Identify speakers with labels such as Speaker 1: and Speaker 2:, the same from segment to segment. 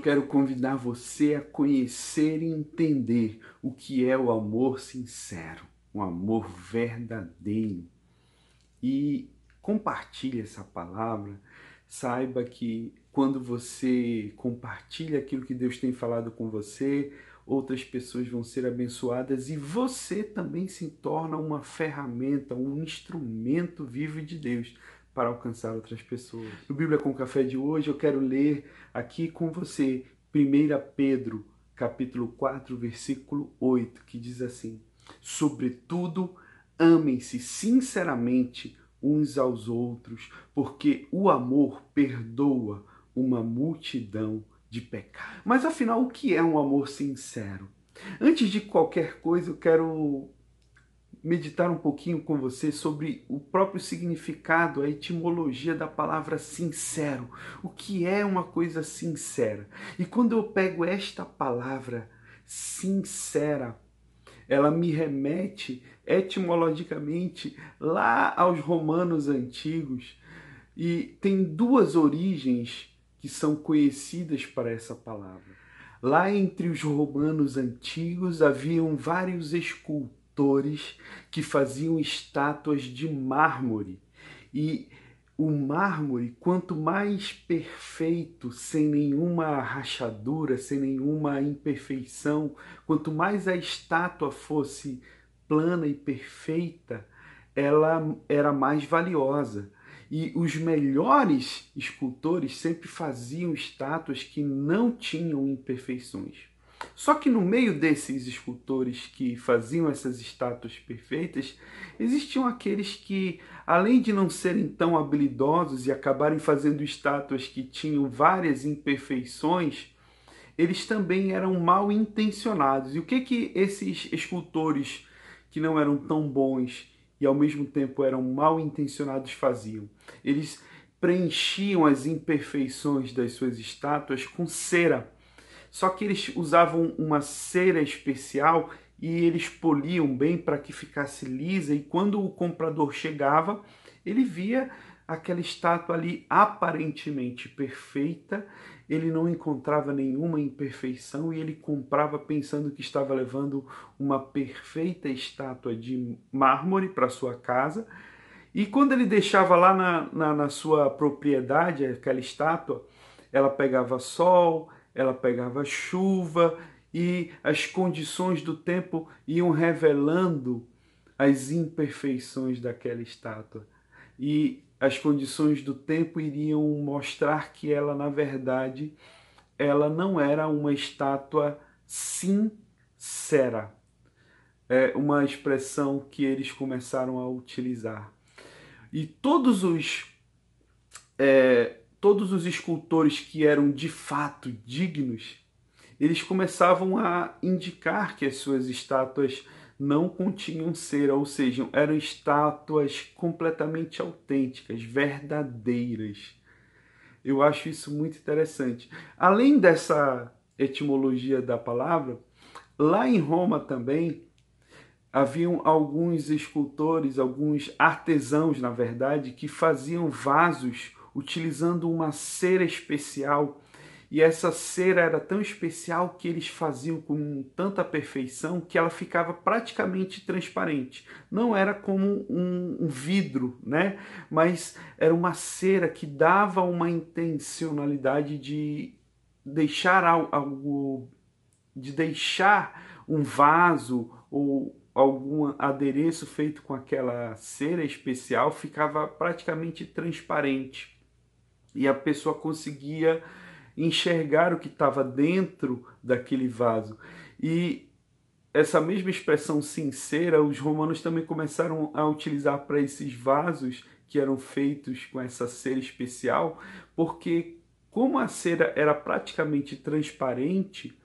Speaker 1: eu quero convidar você a conhecer e entender o que é o amor sincero, um amor verdadeiro. E compartilhe essa palavra. Saiba que quando você compartilha aquilo que Deus tem falado com você, outras pessoas vão ser abençoadas e você também se torna uma ferramenta, um instrumento vivo de Deus para alcançar outras pessoas. No Bíblia com Café de hoje eu quero ler aqui com você 1 Pedro, capítulo 4, versículo 8, que diz assim: Sobretudo, amem-se sinceramente uns aos outros, porque o amor perdoa uma multidão de pecados. Mas afinal, o que é um amor sincero? Antes de qualquer coisa, eu quero meditar um pouquinho com você sobre o próprio significado, a etimologia da palavra sincero. O que é uma coisa sincera? E quando eu pego esta palavra sincera, ela me remete etimologicamente lá aos romanos antigos e tem duas origens que são conhecidas para essa palavra. Lá entre os romanos antigos haviam vários escultores que faziam estátuas de mármore. E o mármore, quanto mais perfeito, sem nenhuma rachadura, sem nenhuma imperfeição, quanto mais a estátua fosse plana e perfeita, ela era mais valiosa. E os melhores escultores sempre faziam estátuas que não tinham imperfeições. Só que no meio desses escultores que faziam essas estátuas perfeitas, existiam aqueles que, além de não serem tão habilidosos e acabarem fazendo estátuas que tinham várias imperfeições, eles também eram mal intencionados. E o que que esses escultores que não eram tão bons e ao mesmo tempo eram mal intencionados faziam? Eles preenchiam as imperfeições das suas estátuas com cera só que eles usavam uma cera especial e eles poliam bem para que ficasse lisa. E quando o comprador chegava, ele via aquela estátua ali aparentemente perfeita, ele não encontrava nenhuma imperfeição e ele comprava pensando que estava levando uma perfeita estátua de mármore para sua casa. E quando ele deixava lá na, na, na sua propriedade aquela estátua, ela pegava sol, ela pegava chuva e as condições do tempo iam revelando as imperfeições daquela estátua. E as condições do tempo iriam mostrar que ela, na verdade, ela não era uma estátua sincera. É uma expressão que eles começaram a utilizar. E todos os é, todos os escultores que eram de fato dignos, eles começavam a indicar que as suas estátuas não continham cera, ou seja, eram estátuas completamente autênticas, verdadeiras. Eu acho isso muito interessante. Além dessa etimologia da palavra, lá em Roma também haviam alguns escultores, alguns artesãos, na verdade, que faziam vasos utilizando uma cera especial. E essa cera era tão especial que eles faziam com tanta perfeição que ela ficava praticamente transparente. Não era como um, vidro, né? Mas era uma cera que dava uma intencionalidade de deixar algo, de deixar um vaso ou algum adereço feito com aquela cera especial ficava praticamente transparente e a pessoa conseguia enxergar o que estava dentro daquele vaso. E essa mesma expressão sincera, os romanos também começaram a utilizar para esses vasos que eram feitos com essa cera especial, porque como a cera era praticamente transparente,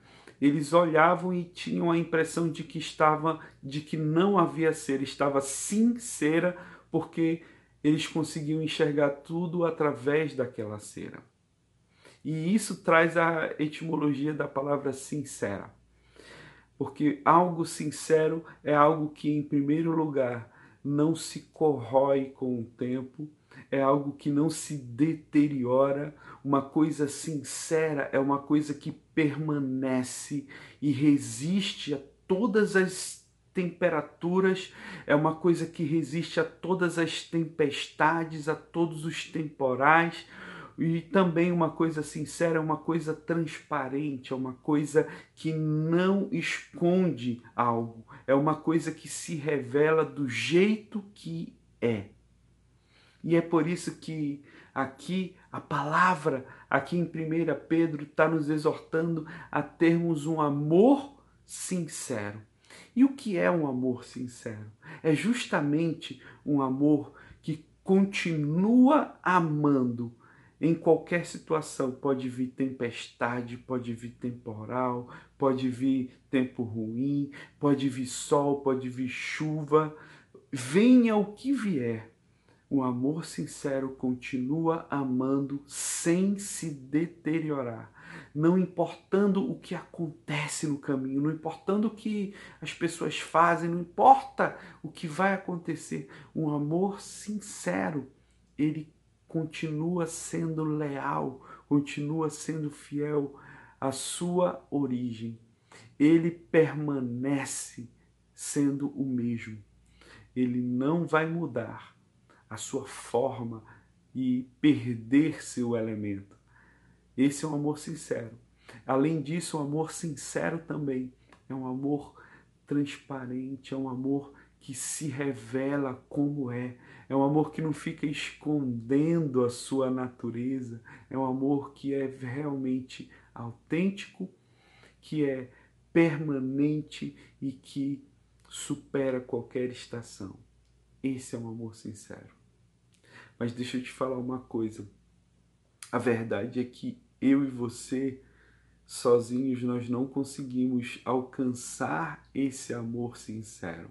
Speaker 1: eles olhavam e tinham a impressão de que estava de que não havia cera, estava sincera, porque eles conseguiam enxergar tudo através daquela cera. E isso traz a etimologia da palavra sincera. Porque algo sincero é algo que, em primeiro lugar, não se corrói com o tempo, é algo que não se deteriora, uma coisa sincera é uma coisa que permanece e resiste a todas as temperaturas, é uma coisa que resiste a todas as tempestades, a todos os temporais. E também uma coisa sincera, é uma coisa transparente, é uma coisa que não esconde algo, é uma coisa que se revela do jeito que é. E é por isso que aqui a palavra, aqui em 1 Pedro, está nos exortando a termos um amor sincero. E o que é um amor sincero? É justamente um amor que continua amando em qualquer situação. Pode vir tempestade, pode vir temporal, pode vir tempo ruim, pode vir sol, pode vir chuva. Venha o que vier, o amor sincero continua amando sem se deteriorar, não importando o que acontece no caminho, não importando o que as pessoas fazem, não importa o que vai acontecer. Um amor sincero, ele continua sendo leal, continua sendo fiel à sua origem. Ele permanece sendo o mesmo. Ele não vai mudar a sua forma e perder seu elemento. Esse é um amor sincero. Além disso, um amor sincero também é um amor transparente, é um amor que se revela como é, é um amor que não fica escondendo a sua natureza, é um amor que é realmente autêntico, que é permanente e que supera qualquer estação. Esse é um amor sincero. Mas deixa eu te falar uma coisa. A verdade é que eu e você, sozinhos, nós não conseguimos alcançar esse amor sincero.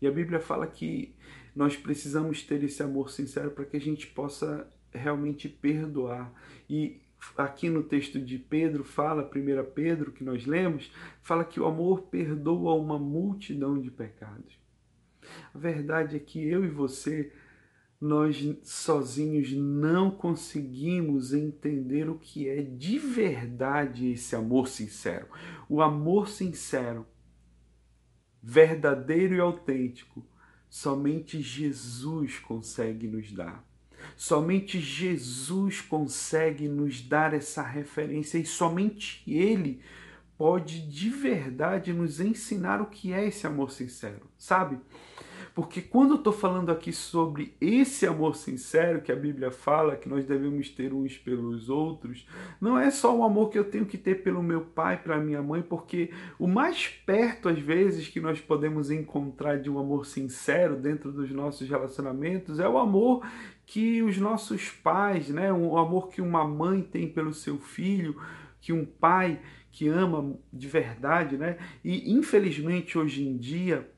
Speaker 1: E a Bíblia fala que nós precisamos ter esse amor sincero para que a gente possa realmente perdoar. E aqui no texto de Pedro fala, 1 Pedro, que nós lemos, fala que o amor perdoa uma multidão de pecados. A verdade é que eu e você, nós sozinhos não conseguimos entender o que é de verdade esse amor sincero. O amor sincero, verdadeiro e autêntico, somente Jesus consegue nos dar. Somente Jesus consegue nos dar essa referência e somente Ele pode de verdade nos ensinar o que é esse amor sincero, sabe? Porque quando eu estou falando aqui sobre esse amor sincero que a Bíblia fala que nós devemos ter uns pelos outros, não é só o amor que eu tenho que ter pelo meu pai, pela minha mãe, porque o mais perto, às vezes, que nós podemos encontrar de um amor sincero dentro dos nossos relacionamentos é o amor que os nossos pais, né, o amor que uma mãe tem pelo seu filho, que um pai que ama de verdade, né? E infelizmente hoje em dia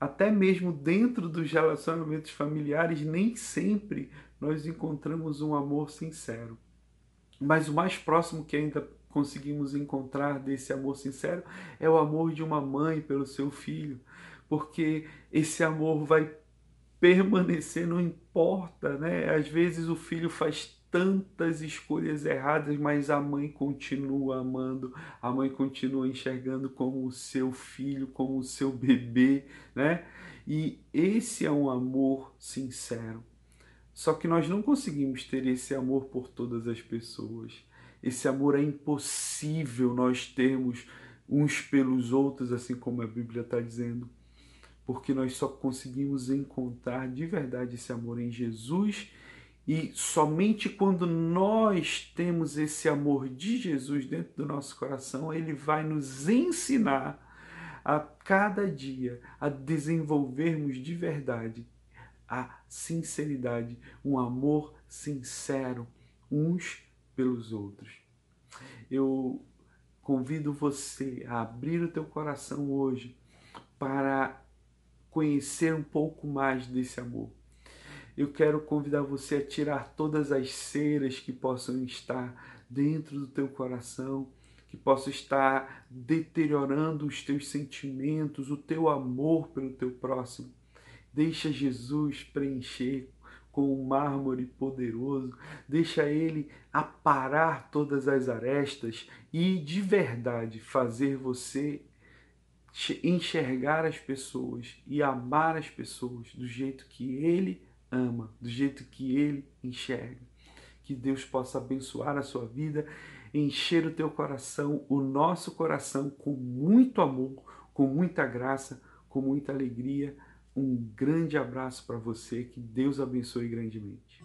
Speaker 1: até mesmo dentro dos relacionamentos familiares, nem sempre nós encontramos um amor sincero. Mas o mais próximo que ainda conseguimos encontrar desse amor sincero é o amor de uma mãe pelo seu filho, porque esse amor vai permanecer, não importa, né? Às vezes o filho faz tantas escolhas erradas, mas a mãe continua amando, a mãe continua enxergando como o seu filho, como o seu bebê, né? E esse é um amor sincero. Só que nós não conseguimos ter esse amor por todas as pessoas. Esse amor é impossível nós termos uns pelos outros, assim como a Bíblia está dizendo, porque nós só conseguimos encontrar de verdade esse amor em Jesus e somente quando nós temos esse amor de Jesus dentro do nosso coração, ele vai nos ensinar a cada dia a desenvolvermos de verdade a sinceridade, um amor sincero uns pelos outros. Eu convido você a abrir o teu coração hoje para conhecer um pouco mais desse amor eu quero convidar você a tirar todas as ceras que possam estar dentro do teu coração, que possam estar deteriorando os teus sentimentos, o teu amor pelo teu próximo. Deixa Jesus preencher com o mármore poderoso, deixa ele aparar todas as arestas e de verdade fazer você enxergar as pessoas e amar as pessoas do jeito que ele ama, do jeito que ele enxerga. Que Deus possa abençoar a sua vida, encher o teu coração, o nosso coração com muito amor, com muita graça, com muita alegria. Um grande abraço para você, que Deus abençoe grandemente.